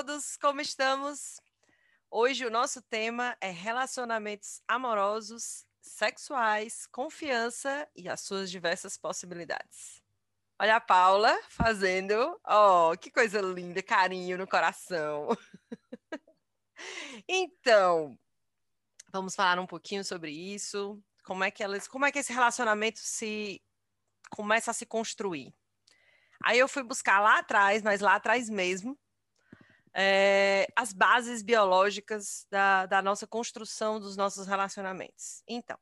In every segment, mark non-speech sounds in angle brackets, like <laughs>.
todos, como estamos? Hoje o nosso tema é relacionamentos amorosos, sexuais, confiança e as suas diversas possibilidades. Olha a Paula fazendo, oh, que coisa linda, carinho no coração. <laughs> então, vamos falar um pouquinho sobre isso, como é que elas, como é que esse relacionamento se começa a se construir. Aí eu fui buscar lá atrás, mas lá atrás mesmo, é, as bases biológicas da, da nossa construção dos nossos relacionamentos. Então,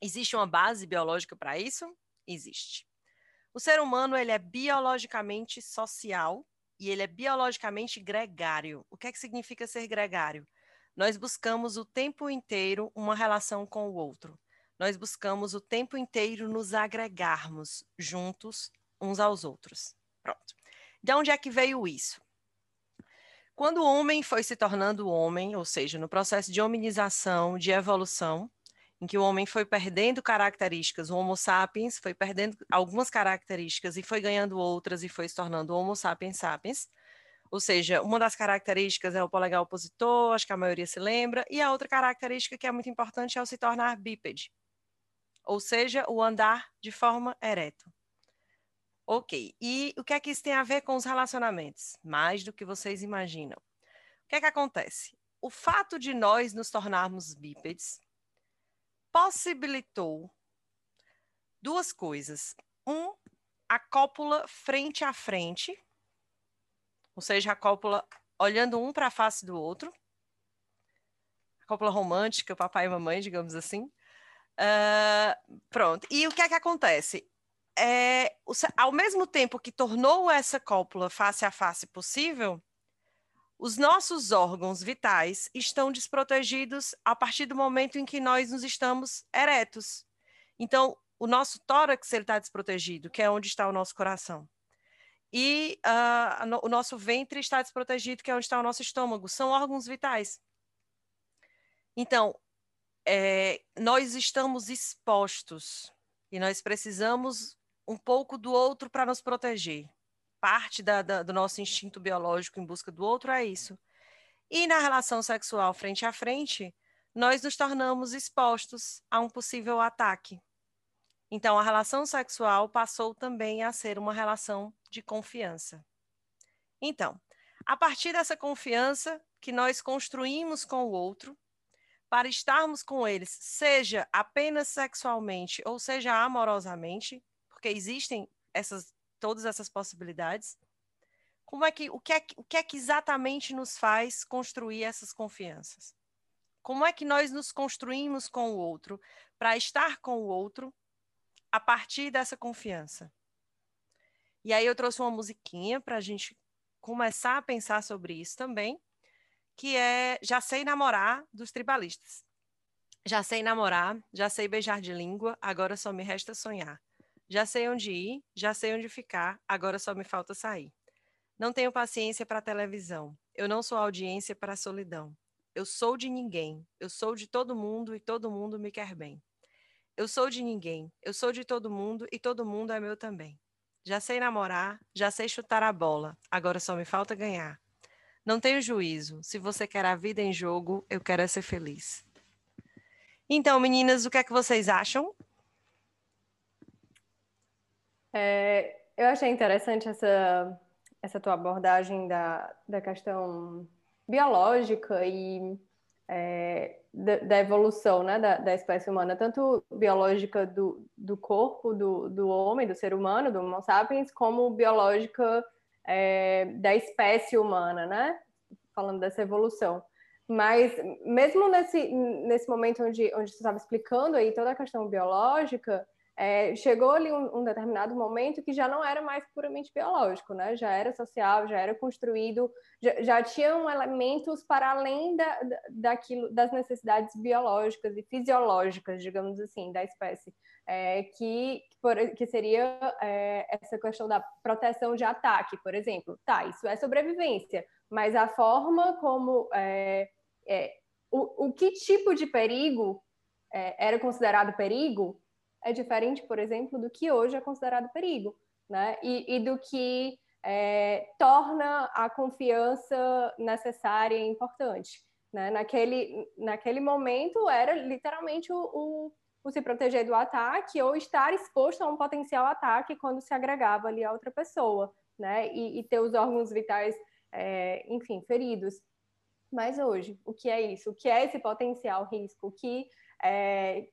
existe uma base biológica para isso? Existe. O ser humano ele é biologicamente social e ele é biologicamente gregário. O que é que significa ser gregário? Nós buscamos o tempo inteiro uma relação com o outro. Nós buscamos o tempo inteiro nos agregarmos juntos uns aos outros. Pronto. De onde é que veio isso? Quando o homem foi se tornando homem, ou seja, no processo de hominização, de evolução, em que o homem foi perdendo características, o Homo sapiens foi perdendo algumas características e foi ganhando outras e foi se tornando Homo sapiens sapiens. Ou seja, uma das características é o polegar opositor, acho que a maioria se lembra, e a outra característica que é muito importante é o se tornar bípede, ou seja, o andar de forma ereto. Ok, e o que é que isso tem a ver com os relacionamentos? Mais do que vocês imaginam. O que é que acontece? O fato de nós nos tornarmos bípedes possibilitou duas coisas. Um, a cópula frente a frente, ou seja, a cópula olhando um para a face do outro. A cópula romântica, papai e mamãe, digamos assim. Uh, pronto. E o que é que acontece? É, ao mesmo tempo que tornou essa cópula face a face possível, os nossos órgãos vitais estão desprotegidos a partir do momento em que nós nos estamos eretos. Então, o nosso tórax está desprotegido, que é onde está o nosso coração. E uh, no, o nosso ventre está desprotegido, que é onde está o nosso estômago. São órgãos vitais. Então, é, nós estamos expostos e nós precisamos um pouco do outro para nos proteger. Parte da, da, do nosso instinto biológico em busca do outro é isso. E na relação sexual frente a frente, nós nos tornamos expostos a um possível ataque. Então, a relação sexual passou também a ser uma relação de confiança. Então, a partir dessa confiança que nós construímos com o outro, para estarmos com eles, seja apenas sexualmente ou seja amorosamente, porque existem essas todas essas possibilidades. Como é que o que é, o que é que exatamente nos faz construir essas confianças? Como é que nós nos construímos com o outro para estar com o outro a partir dessa confiança? E aí eu trouxe uma musiquinha para a gente começar a pensar sobre isso também, que é Já Sei Namorar dos Tribalistas. Já sei namorar, já sei beijar de língua, agora só me resta sonhar. Já sei onde ir, já sei onde ficar, agora só me falta sair. Não tenho paciência para televisão. Eu não sou audiência para solidão. Eu sou de ninguém. Eu sou de todo mundo e todo mundo me quer bem. Eu sou de ninguém. Eu sou de todo mundo e todo mundo é meu também. Já sei namorar, já sei chutar a bola. Agora só me falta ganhar. Não tenho juízo. Se você quer a vida em jogo, eu quero é ser feliz. Então, meninas, o que é que vocês acham? É, eu achei interessante essa, essa tua abordagem da, da questão biológica e é, da, da, evolução né, da, da, espécie humana, tanto biológica do, do corpo do, do homem, do ser humano, do Homo sapiens, como biológica é, da espécie humana, né? Falando dessa evolução. Mas mesmo nesse, nesse momento onde, onde você estava explicando aí toda a questão biológica, é, chegou ali um, um, determinado momento que já não era mais puramente biológico, né? Já era social, já era construído, já, já tinham elementos para além da, daquilo, das necessidades biológicas e fisiológicas, digamos assim, da espécie, é, que, por, que seria é, essa questão da proteção de ataque, por exemplo. Tá, isso é sobrevivência, mas a forma como é, é, o, o que tipo de perigo é, era considerado perigo é diferente, por exemplo, do que hoje é considerado perigo, né? E, e do que é, torna a confiança necessária e importante. Né? Naquele, naquele momento era literalmente o, o, o, se proteger do ataque ou estar exposto a um potencial ataque quando se agregava ali a outra pessoa, né? E, e ter os órgãos vitais, é, enfim, feridos. Mas hoje, o que é isso? O que é esse potencial risco? O que é,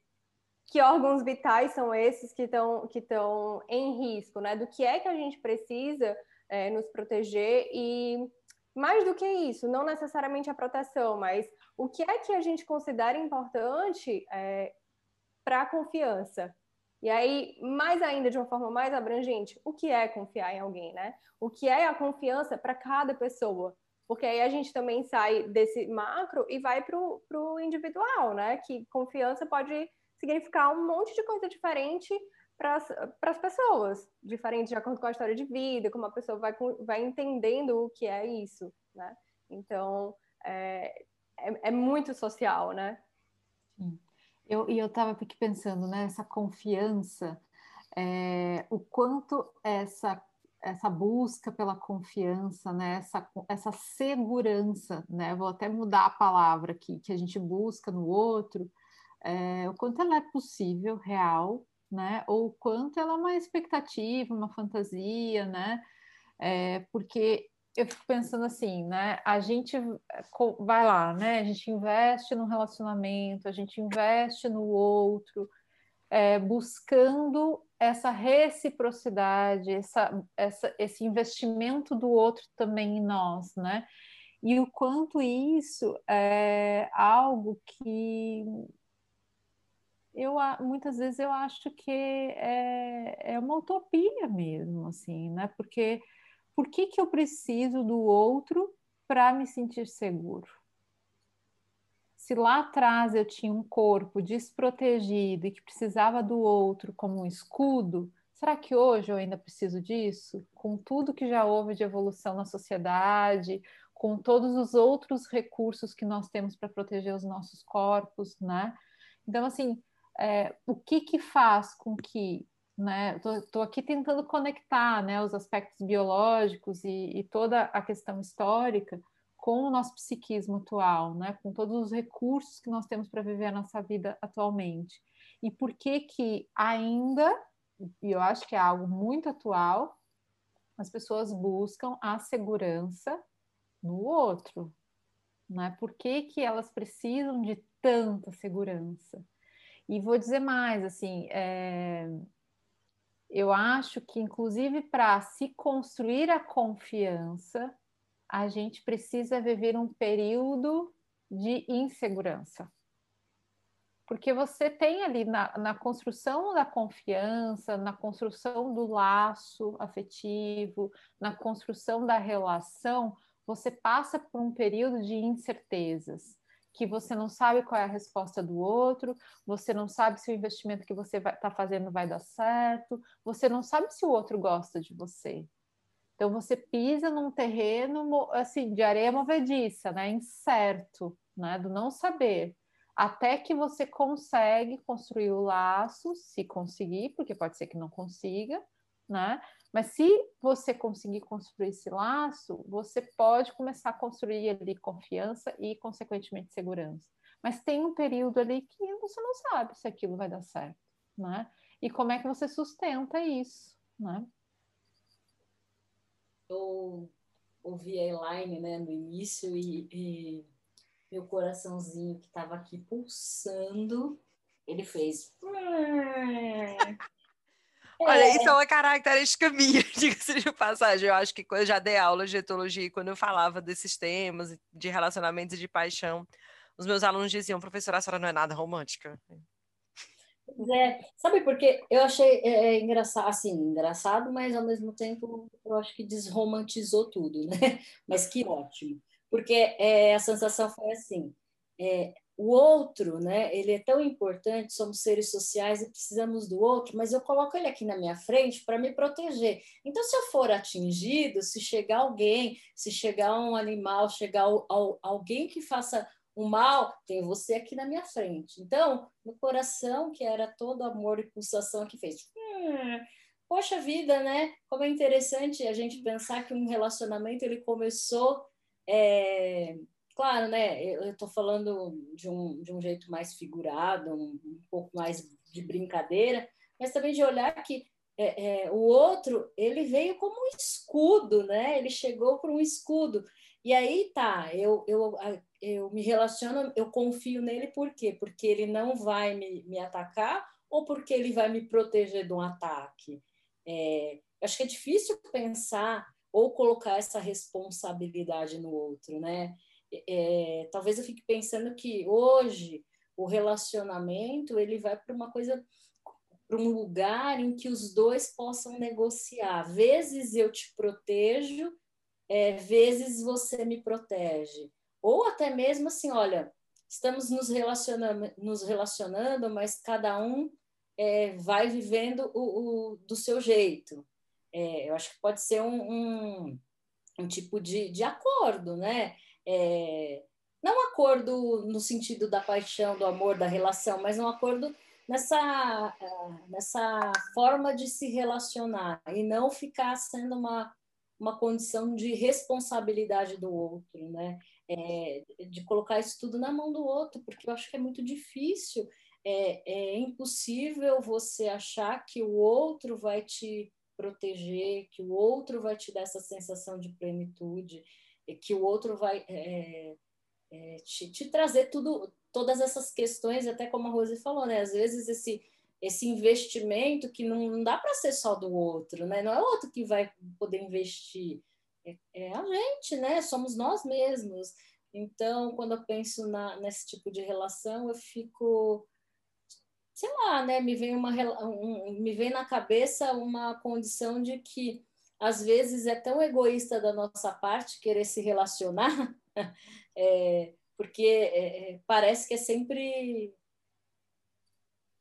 que órgãos vitais são esses que estão que estão em risco, né? Do que é que a gente precisa é, nos proteger e mais do que isso, não necessariamente a proteção, mas o que é que a gente considera importante é, para a confiança? E aí, mais ainda, de uma forma mais abrangente, o que é confiar em alguém, né? O que é a confiança para cada pessoa? Porque aí a gente também sai desse macro e vai para o individual, né? Que confiança pode significar um monte de coisa diferente para as pessoas, diferente de acordo com a história de vida, como a pessoa vai, vai entendendo o que é isso, né? Então, é, é, é muito social, né? Sim. Eu, e eu estava aqui pensando, né, essa confiança, é, o quanto essa essa busca pela confiança, né, essa, essa segurança, né, vou até mudar a palavra aqui, que a gente busca no outro, é, o quanto ela é possível, real, né? Ou o quanto ela é uma expectativa, uma fantasia, né? É, porque eu fico pensando assim, né? A gente vai lá, né? A gente investe no relacionamento, a gente investe no outro, é, buscando essa reciprocidade, essa, essa, esse investimento do outro também em nós, né? E o quanto isso é algo que eu muitas vezes eu acho que é, é uma utopia mesmo, assim, né? Porque por que, que eu preciso do outro para me sentir seguro? Se lá atrás eu tinha um corpo desprotegido e que precisava do outro como um escudo, será que hoje eu ainda preciso disso? Com tudo que já houve de evolução na sociedade, com todos os outros recursos que nós temos para proteger os nossos corpos, né? Então, assim, é, o que que faz com que, né, estou aqui tentando conectar, né, os aspectos biológicos e, e, toda a questão histórica com o nosso psiquismo atual, né, com todos os recursos que nós temos para viver a nossa vida atualmente. E por que que ainda, e eu acho que é algo muito atual, as pessoas buscam a segurança no outro, né? Por que, que elas precisam de tanta segurança? E vou dizer mais, assim, é, eu acho que, inclusive, para se construir a confiança, a gente precisa viver um período de insegurança. Porque você tem ali na, na construção da confiança, na construção do laço afetivo, na construção da relação, você passa por um período de incertezas que você não sabe qual é a resposta do outro, você não sabe se o investimento que você está fazendo vai dar certo, você não sabe se o outro gosta de você. Então você pisa num terreno assim de areia movediça, né, incerto, né, do não saber, até que você consegue construir o laço, se conseguir, porque pode ser que não consiga, né? Mas se você conseguir construir esse laço, você pode começar a construir ali confiança e, consequentemente, segurança. Mas tem um período ali que você não sabe se aquilo vai dar certo, né? E como é que você sustenta isso, né? Eu ouvi a Elaine, né, no início e, e meu coraçãozinho que estava aqui pulsando, ele fez Olha, é. isso é uma característica minha, <laughs> diga-se de passagem. Eu acho que quando eu já dei aula de etologia, quando eu falava desses temas de relacionamentos e de paixão, os meus alunos diziam, professora, a senhora não é nada romântica. É, sabe por quê? Eu achei é, é, engraçado, assim, engraçado, mas ao mesmo tempo eu acho que desromantizou tudo, né? <laughs> Mas que ótimo. Porque é, a sensação foi assim, é, o outro, né? Ele é tão importante, somos seres sociais e precisamos do outro, mas eu coloco ele aqui na minha frente para me proteger. Então, se eu for atingido, se chegar alguém, se chegar um animal, chegar ao, alguém que faça um mal, tem você aqui na minha frente. Então, no coração, que era todo amor e pulsação que fez, hum, poxa vida, né? Como é interessante a gente pensar que um relacionamento ele começou, é, claro, né? Eu estou falando de um, de um jeito mais figurado, um, um, pouco mais de brincadeira, mas também de olhar que é, é, o outro ele veio como um escudo, né? Ele chegou por um escudo. E aí tá, eu, eu, eu me relaciono, eu confio nele por quê? Porque ele não vai me, me atacar ou porque ele vai me proteger de um ataque? É, acho que é difícil pensar ou colocar essa responsabilidade no outro, né? É, talvez eu fique pensando que hoje o relacionamento ele vai para uma coisa para um lugar em que os dois possam negociar. Vezes eu te protejo, é, vezes você me protege. Ou até mesmo assim, olha, estamos nos relacionando, nos relacionando mas cada um é, vai vivendo o, o, do seu jeito. É, eu acho que pode ser um, um, um tipo de, de acordo, né? É, não acordo no sentido da paixão, do amor, da relação, mas um acordo nessa, nessa forma de se relacionar e não ficar sendo uma, uma condição de responsabilidade do outro, né? É, de colocar isso tudo na mão do outro, porque eu acho que é muito difícil é, é impossível você achar que o outro vai te proteger, que o outro vai te dar essa sensação de plenitude, que o outro vai é, é, te, te, trazer tudo, todas essas questões, até como a Rose falou, né? Às vezes esse esse investimento que não, não dá para ser só do outro, né? Não é o outro que vai poder investir, é, é, a gente, né? Somos nós mesmos. Então, quando eu penso na, nesse tipo de relação, eu fico sei lá, né, me vem uma um, me vem na cabeça uma condição de que às vezes é tão egoísta da nossa parte querer se relacionar, <laughs> é, porque é, é, parece que é sempre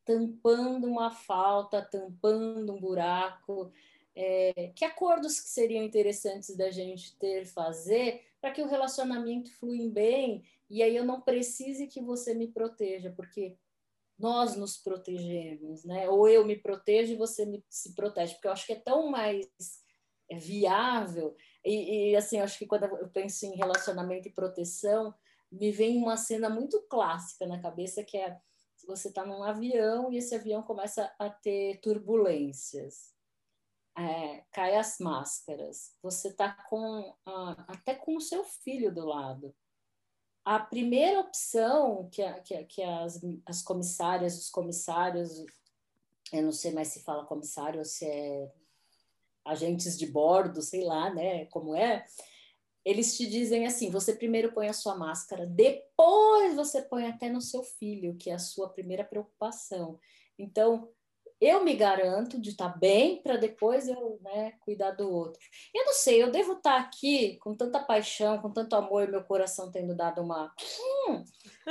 tampando uma falta, tampando um buraco. É, que acordos que seriam interessantes da gente ter, fazer, para que o relacionamento flui bem e aí eu não precise que você me proteja, porque nós nos protegemos, né? Ou eu me protejo e você me, se protege, porque eu acho que é tão mais é, viável. E, e, assim, acho que quando eu penso em relacionamento e proteção, me vem uma cena muito clássica na cabeça que é você está num avião e esse avião começa a ter turbulências. É, cai as máscaras, você está com até com o seu filho do lado a primeira opção que, a, que, a, que as, as comissárias, os comissários, eu não sei mais se fala comissário ou se é agentes de bordo, sei lá, né, como é, eles te dizem assim: você primeiro põe a sua máscara, depois você põe até no seu filho, que é a sua primeira preocupação. Então, eu me garanto de estar bem para depois eu né, cuidar do outro. Eu não sei, eu devo estar aqui com tanta paixão, com tanto amor, meu coração tendo dado uma. Hum,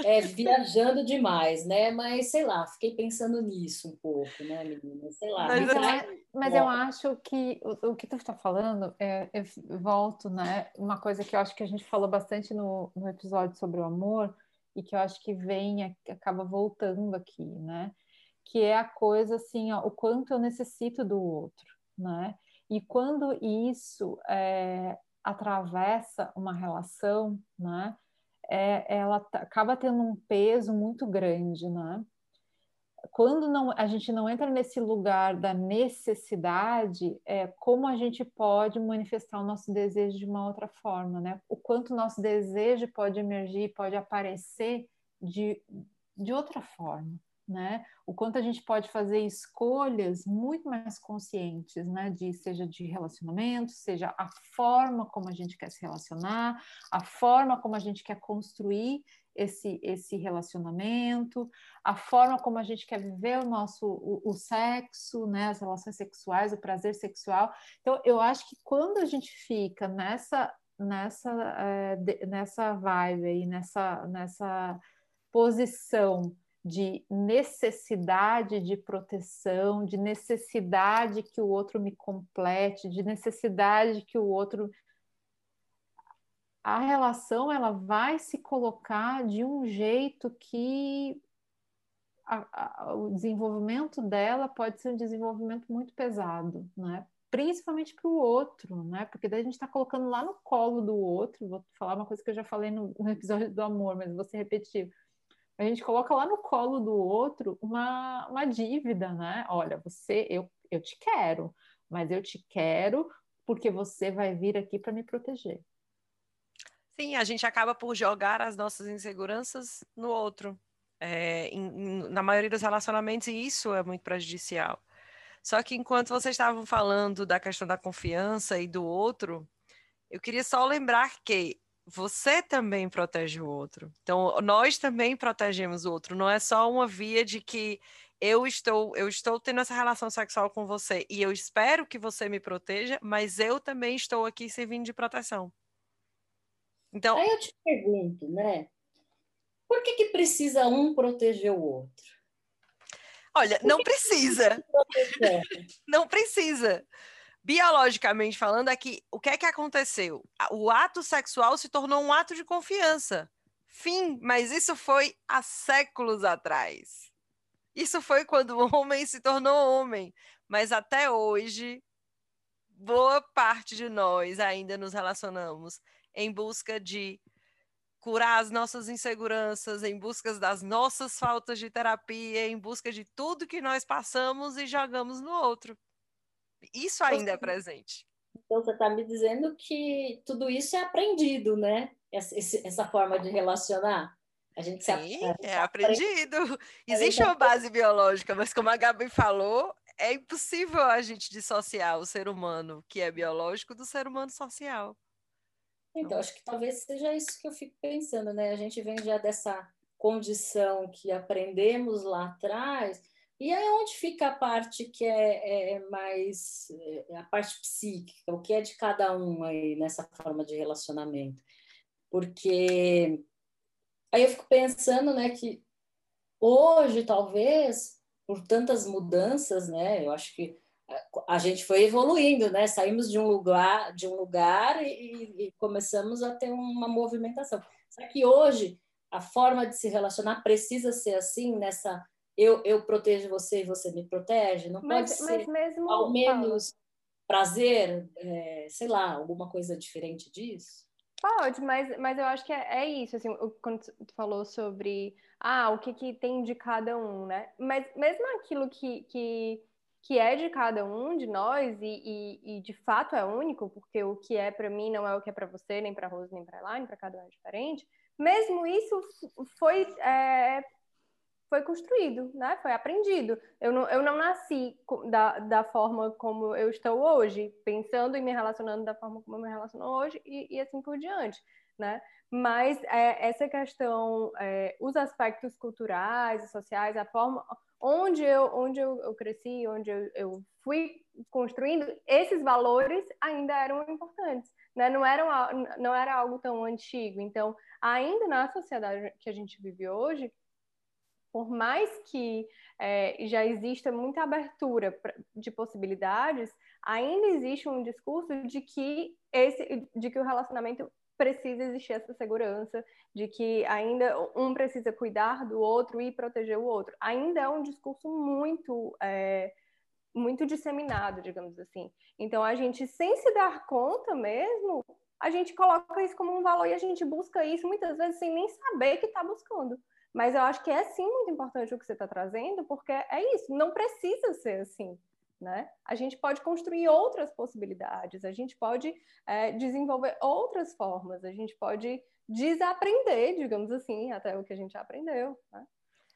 é, <laughs> viajando demais, né? Mas sei lá, fiquei pensando nisso um pouco, né, menina? Sei lá. Mas, eu, mas eu acho que o, o que tu está falando, é, eu volto, né? Uma coisa que eu acho que a gente falou bastante no, no episódio sobre o amor e que eu acho que vem, acaba voltando aqui, né? Que é a coisa assim, ó, o quanto eu necessito do outro, né? E quando isso é, atravessa uma relação, né? É, ela acaba tendo um peso muito grande, né? Quando não, a gente não entra nesse lugar da necessidade, é, como a gente pode manifestar o nosso desejo de uma outra forma, né? O quanto o nosso desejo pode emergir, pode aparecer de, de outra forma, né? O quanto a gente pode fazer escolhas muito mais conscientes, né? De seja de relacionamento, seja a forma como a gente quer se relacionar, a forma como a gente quer construir esse esse relacionamento, a forma como a gente quer viver o nosso o, o sexo, né? As relações sexuais, o prazer sexual. Então, eu acho que quando a gente fica nessa nessa é, nessa vibe aí, nessa nessa posição de necessidade de proteção, de necessidade que o outro me complete, de necessidade que o outro a relação ela vai se colocar de um jeito que a, a, o desenvolvimento dela pode ser um desenvolvimento muito pesado, né? principalmente para o outro, né? Porque daí a gente está colocando lá no colo do outro. Vou falar uma coisa que eu já falei no, no episódio do amor, mas vou ser repetitivo. A gente coloca lá no colo do outro uma, uma dívida, né? Olha, você, eu, eu te quero, mas eu te quero porque você vai vir aqui para me proteger. Sim, a gente acaba por jogar as nossas inseguranças no outro. É, em, na maioria dos relacionamentos, e isso é muito prejudicial. Só que enquanto vocês estavam falando da questão da confiança e do outro, eu queria só lembrar que você também protege o outro. Então, nós também protegemos o outro. Não é só uma via de que eu estou, eu estou tendo essa relação sexual com você e eu espero que você me proteja, mas eu também estou aqui servindo de proteção. Então, aí eu te pergunto, né? Por que que precisa um proteger o outro? Olha, <laughs> não precisa. Não precisa. Biologicamente falando, é o que é que aconteceu? O ato sexual se tornou um ato de confiança. Fim, mas isso foi há séculos atrás. Isso foi quando o homem se tornou homem. Mas até hoje, boa parte de nós ainda nos relacionamos em busca de curar as nossas inseguranças, em busca das nossas faltas de terapia, em busca de tudo que nós passamos e jogamos no outro. Isso ainda é presente. Então, você está me dizendo que tudo isso é aprendido, né? Essa, essa forma de relacionar. A gente Sim, se, é aprendido. Existe uma base biológica, mas como a Gabi falou, é impossível a gente dissociar o ser humano que é biológico do ser humano social. Então, acho que talvez seja isso que eu fico pensando, né? A gente vem já dessa condição que aprendemos lá atrás, e aí onde fica a parte que é, é mais é a parte psíquica, o que é de cada um aí nessa forma de relacionamento? Porque aí eu fico pensando, né, que hoje talvez por tantas mudanças, né, eu acho que a gente foi evoluindo, né? Saímos de um lugar, de um lugar e, e começamos a ter uma movimentação. Só que hoje a forma de se relacionar precisa ser assim, nessa eu, eu protejo você e você me protege. Não mas, pode ser mesmo, ao menos prazer, é, sei lá, alguma coisa diferente disso. Pode, mas, mas eu acho que é, é isso, assim, quando tu falou sobre ah, o que, que tem de cada um, né? Mas mesmo aquilo que, que que é de cada um de nós e, e, e de fato é único, porque o que é para mim não é o que é para você, nem para Rose, nem para Elaine, para cada um é diferente. Mesmo isso foi é, foi construído, né? Foi aprendido. Eu não, eu não nasci da, da forma como eu estou hoje, pensando e me relacionando da forma como eu me relaciono hoje e, e assim por diante, né? Mas é, essa questão, é, os aspectos culturais e sociais, a forma onde eu, onde eu, eu cresci, onde eu, eu, fui construindo, esses valores ainda eram importantes, né? Não, eram, não era algo tão antigo. Então, ainda na sociedade que a gente vive hoje, por mais que é, já exista muita abertura de possibilidades, ainda existe um discurso de que esse, de que o relacionamento precisa existir essa segurança de que ainda um precisa cuidar do outro e proteger o outro. Ainda é um discurso muito é, muito disseminado, digamos assim. Então a gente, sem se dar conta mesmo, a gente coloca isso como um valor e a gente busca isso muitas vezes sem nem saber que está buscando. Mas eu acho que é sim muito importante o que você está trazendo, porque é isso, não precisa ser assim né? A gente pode construir outras possibilidades, a gente pode é, desenvolver outras formas, a gente pode desaprender, digamos assim, até o que a gente aprendeu. Né?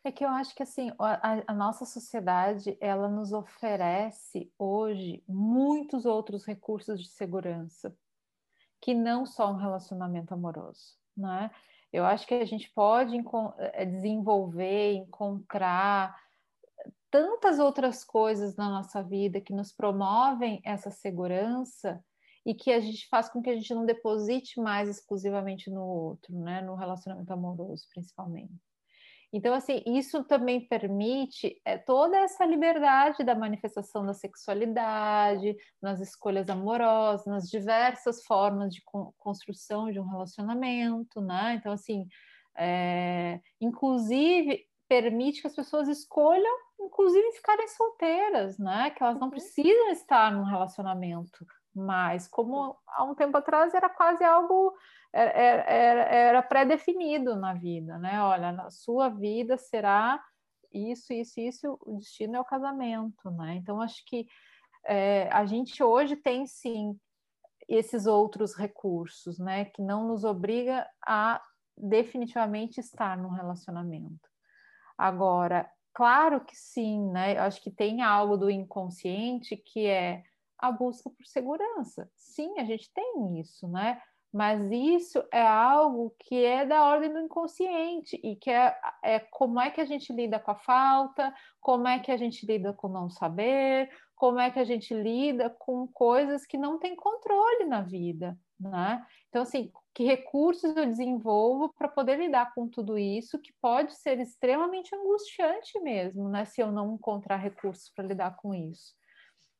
É que eu acho que assim a, a, nossa sociedade ela nos oferece hoje muitos outros recursos de segurança que não só um relacionamento amoroso, né? Eu acho que a gente pode é, desenvolver, encontrar tantas outras coisas na nossa vida que nos promovem essa segurança e que a gente faz com que a gente não deposite mais exclusivamente no outro, né? No relacionamento amoroso, principalmente. Então, assim, isso também permite é, toda essa liberdade da manifestação da sexualidade, nas escolhas amorosas, nas diversas formas de con construção de um relacionamento, né? Então, assim, é, inclusive permite que as pessoas escolham, inclusive, ficarem solteiras, né? Que elas não uhum. precisam estar num relacionamento mais, como há um tempo atrás era quase algo era, era, era pré-definido na vida, né? Olha, na sua vida será isso, isso, isso, o destino é o casamento, né? Então acho que é, a gente hoje tem sim esses outros recursos, né? Que não nos obriga a definitivamente estar num relacionamento. Agora, claro que sim, né? Acho que tem algo do inconsciente que é a busca por segurança. Sim, a gente tem isso, né? Mas isso é algo que é da ordem do inconsciente e que é, é como é que a gente lida com a falta, como é que a gente lida com não saber, como é que a gente lida com coisas que não tem controle na vida, né? Então, assim, que recursos eu desenvolvo para poder lidar com tudo isso, que pode ser extremamente angustiante mesmo, né? Se eu não encontrar recursos para lidar com isso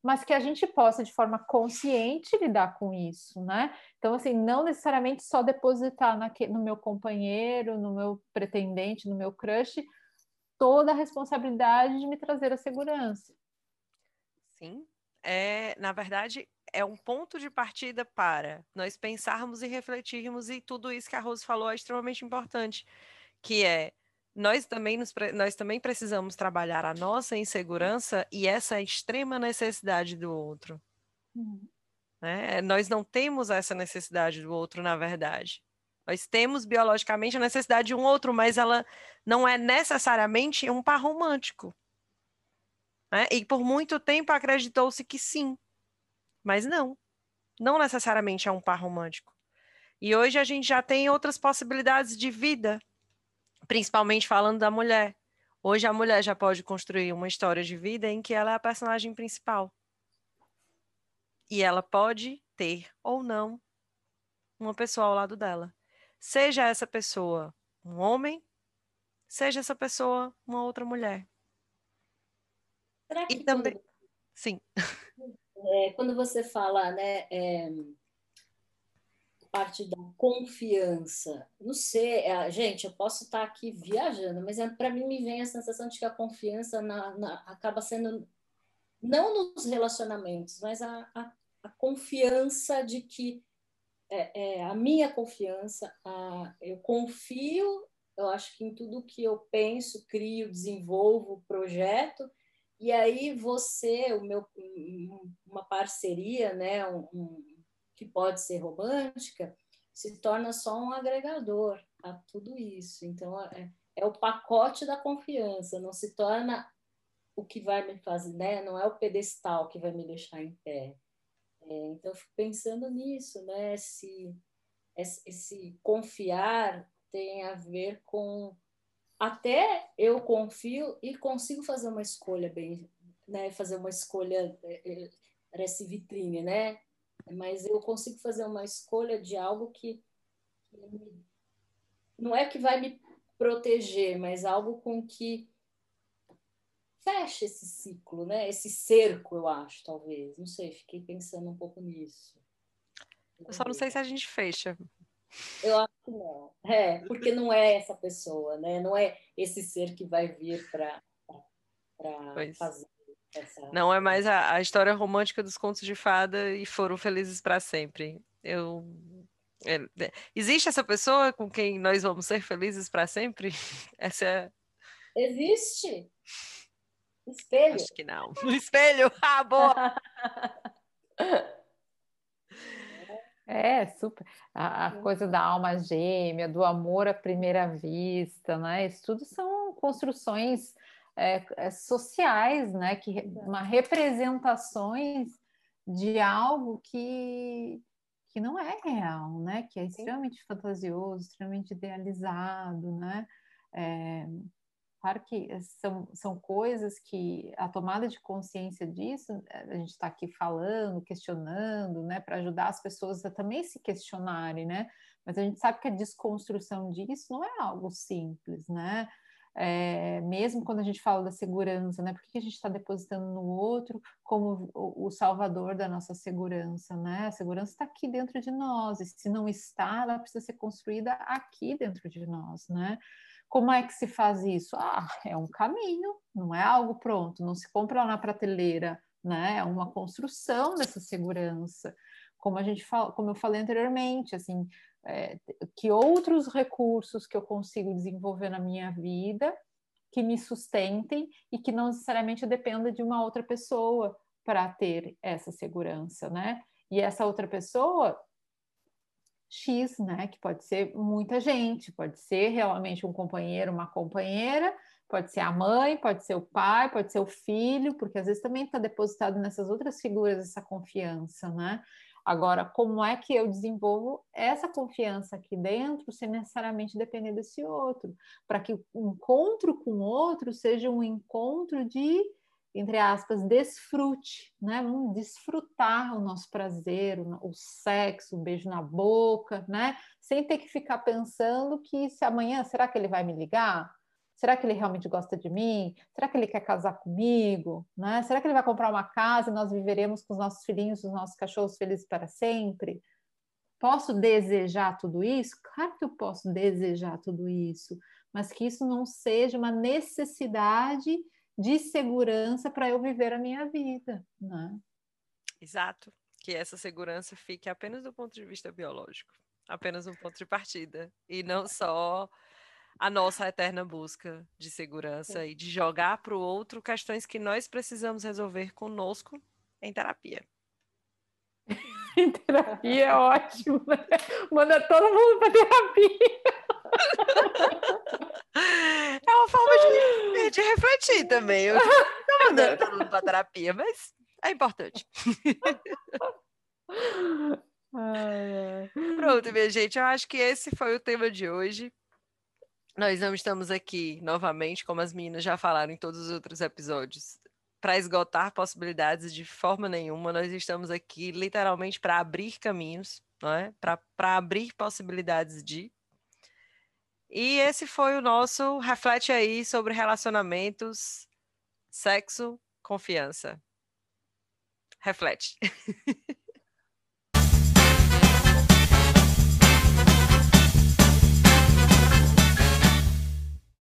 mas que a gente possa, de forma consciente, lidar com isso, né? Então, assim, não necessariamente só depositar no meu companheiro, no meu pretendente, no meu crush, toda a responsabilidade de me trazer a segurança. Sim, é, na verdade, é um ponto de partida para nós pensarmos e refletirmos, e tudo isso que a Rose falou é extremamente importante, que é nós também, nos, nós também precisamos trabalhar a nossa insegurança e essa extrema necessidade do outro. Uhum. Né? Nós não temos essa necessidade do outro, na verdade. Nós temos biologicamente a necessidade de um outro, mas ela não é necessariamente um par romântico. Né? E por muito tempo acreditou-se que sim, mas não. Não necessariamente é um par romântico. E hoje a gente já tem outras possibilidades de vida principalmente falando da mulher. Hoje a mulher já pode construir uma história de vida em que ela é a personagem principal. E ela pode ter ou não uma pessoa ao lado dela. Seja essa pessoa um homem, seja essa pessoa uma outra mulher. Será que e também, quando... sim. <laughs> É, quando você fala, né, é, parte da confiança. Não sei, é, gente, eu posso estar aqui viajando, mas é, para mim me vem a sensação de que a confiança na, na, acaba sendo não nos relacionamentos, mas a, a, a confiança de que é, é, a minha confiança, a, eu confio, eu acho que em tudo que eu penso, crio, desenvolvo, projeto, e aí você, o meu, uma parceria, né, um, um que pode ser romântica, se torna só um agregador a tudo isso. Então, é, é o pacote da confiança, não se torna o que vai me fazer, né? Não é o pedestal que vai me deixar em pé. É, então, eu fico pensando nisso, né? Se esse confiar tem a ver com até eu confio e consigo fazer uma escolha bem, né? Fazer uma escolha é, é, esse vitrine, né? Mas eu consigo fazer uma escolha de algo que, que não é que vai me proteger, mas algo com que fecha esse ciclo, né? Esse cerco, eu acho, talvez. Não sei, fiquei pensando um pouco nisso. Eu só não sei se a gente fecha. Eu acho que não. É, porque não é essa pessoa, né? Não é esse ser que vai vir para fazer não é mais a, a, história romântica dos contos de fada e foram felizes para sempre. Eu é, é, existe essa pessoa com quem nós vamos ser felizes para sempre? <laughs> Essa é... Existe. Espelho. Acho que não. <laughs> No espelho. <laughs> Ah, boa. É, super. A, a, coisa da alma gêmea, do amor à primeira vista, né? Isso tudo são construções é, é, sociais, né? Que, uma representações de algo que, que não é real, né? Que é extremamente fantasioso, extremamente idealizado, né? É, claro que são, são coisas que a tomada de consciência disso, a gente está aqui falando, questionando, né, para ajudar as pessoas a também se questionarem, né? Mas a gente sabe que a desconstrução disso não é algo simples, né? É, mesmo quando a gente fala da segurança, né? Por que a gente está depositando no outro como o, o, salvador da nossa segurança, né? A segurança está aqui dentro de nós, e se não está, ela precisa ser construída aqui dentro de nós, né? Como é que se faz isso? Ah, é um caminho, não é algo pronto, não se compra na prateleira, né? É uma construção dessa segurança. Como a gente fala, como eu falei anteriormente, assim, é, que outros recursos que eu consigo desenvolver na minha vida que me sustentem e que não necessariamente dependa de uma outra pessoa para ter essa segurança, né? E essa outra pessoa X, né? Que pode ser muita gente, pode ser realmente um companheiro, uma companheira, pode ser a mãe, pode ser o pai, pode ser o filho, porque às vezes também está depositado nessas outras figuras essa confiança, né? Agora, como é que eu desenvolvo essa confiança aqui dentro sem necessariamente depender desse outro? Para que o encontro com o outro seja um encontro de entre aspas, desfrute, né? Vamos desfrutar o nosso prazer, o, sexo, o beijo na boca, né? Sem ter que ficar pensando que se amanhã, será que ele vai me ligar? Será que ele realmente gosta de mim? Será que ele quer casar comigo? Né? Será que ele vai comprar uma casa e nós viveremos com os nossos filhinhos, os nossos cachorros felizes para sempre? Posso desejar tudo isso? Claro que eu posso desejar tudo isso, mas que isso não seja uma necessidade de segurança para eu viver a minha vida, né? Exato. Que essa segurança fique apenas do ponto de vista biológico, apenas um ponto de partida, e não só a nossa eterna busca de segurança e de jogar para o outro questões que nós precisamos resolver conosco em terapia. <laughs> em terapia é ótimo, né? Manda todo mundo para terapia. É uma forma de, de refletir também. Eu estou mandando todo mundo para terapia, mas é importante. <laughs> Pronto, minha gente. Eu acho que esse foi o tema de hoje. Nós não estamos aqui novamente, como as meninas já falaram em todos os outros episódios, para esgotar possibilidades de forma nenhuma. Nós estamos aqui literalmente para abrir caminhos, não é? Para abrir possibilidades de. E esse foi o nosso reflete aí sobre relacionamentos, sexo, confiança. Reflete. <laughs>